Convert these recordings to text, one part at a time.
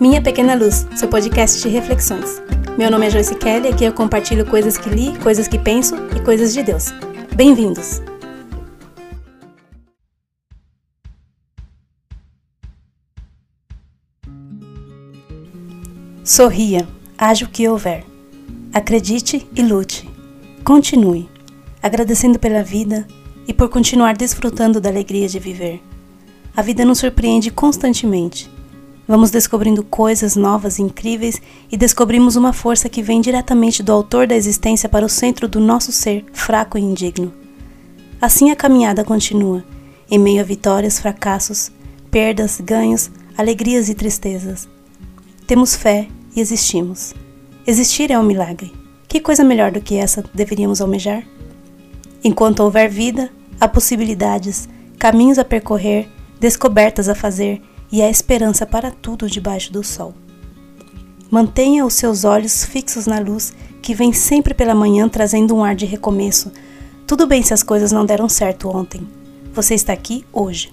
Minha Pequena Luz, seu podcast de reflexões. Meu nome é Joyce Kelly e aqui eu compartilho coisas que li, coisas que penso e coisas de Deus. Bem-vindos! Sorria, haja o que houver. Acredite e lute. Continue, agradecendo pela vida e por continuar desfrutando da alegria de viver. A vida nos surpreende constantemente Vamos descobrindo coisas novas e incríveis e descobrimos uma força que vem diretamente do autor da existência para o centro do nosso ser fraco e indigno. Assim a caminhada continua, em meio a vitórias, fracassos, perdas, ganhos, alegrias e tristezas. Temos fé e existimos. Existir é um milagre. Que coisa melhor do que essa deveríamos almejar? Enquanto houver vida, há possibilidades, caminhos a percorrer, descobertas a fazer e há esperança para tudo debaixo do sol. Mantenha os seus olhos fixos na luz que vem sempre pela manhã trazendo um ar de recomeço. Tudo bem se as coisas não deram certo ontem. Você está aqui hoje.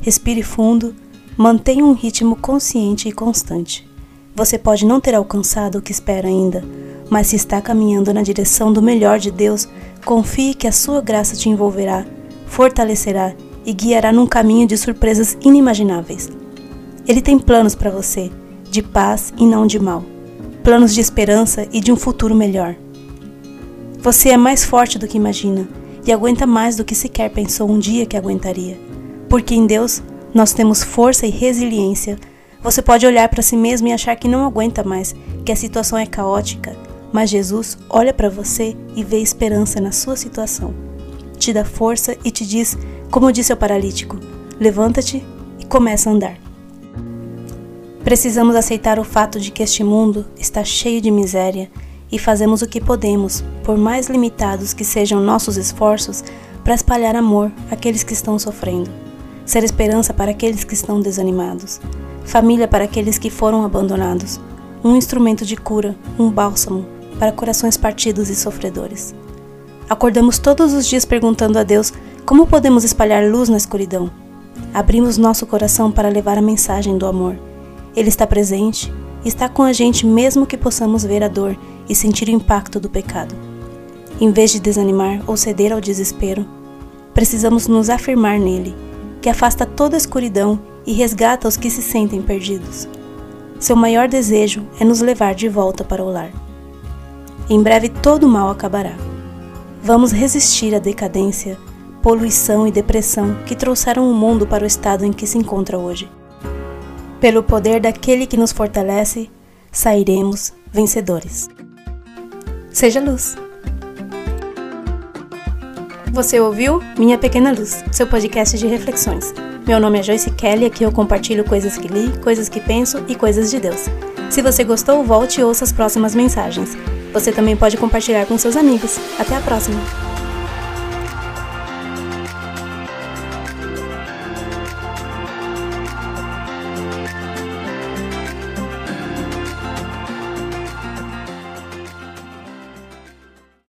Respire fundo, mantenha um ritmo consciente e constante. Você pode não ter alcançado o que espera ainda, mas se está caminhando na direção do melhor de Deus, confie que a sua graça te envolverá, fortalecerá e guiará num caminho de surpresas inimagináveis. Ele tem planos para você, de paz e não de mal, planos de esperança e de um futuro melhor. Você é mais forte do que imagina e aguenta mais do que sequer pensou um dia que aguentaria. Porque em Deus nós temos força e resiliência. Você pode olhar para si mesmo e achar que não aguenta mais, que a situação é caótica, mas Jesus olha para você e vê esperança na sua situação. Te dá força e te diz, como disse ao paralítico: levanta-te e começa a andar. Precisamos aceitar o fato de que este mundo está cheio de miséria e fazemos o que podemos, por mais limitados que sejam nossos esforços, para espalhar amor àqueles que estão sofrendo, ser esperança para aqueles que estão desanimados, família para aqueles que foram abandonados, um instrumento de cura, um bálsamo para corações partidos e sofredores. Acordamos todos os dias perguntando a Deus como podemos espalhar luz na escuridão. Abrimos nosso coração para levar a mensagem do amor ele está presente está com a gente mesmo que possamos ver a dor e sentir o impacto do pecado. Em vez de desanimar ou ceder ao desespero, precisamos nos afirmar nele, que afasta toda a escuridão e resgata os que se sentem perdidos. Seu maior desejo é nos levar de volta para o lar. Em breve todo o mal acabará. Vamos resistir à decadência, poluição e depressão que trouxeram o mundo para o estado em que se encontra hoje. Pelo poder daquele que nos fortalece, sairemos vencedores. Seja luz. Você ouviu Minha Pequena Luz, seu podcast de reflexões. Meu nome é Joyce Kelly e aqui eu compartilho coisas que li, coisas que penso e coisas de Deus. Se você gostou, volte e ouça as próximas mensagens. Você também pode compartilhar com seus amigos. Até a próxima!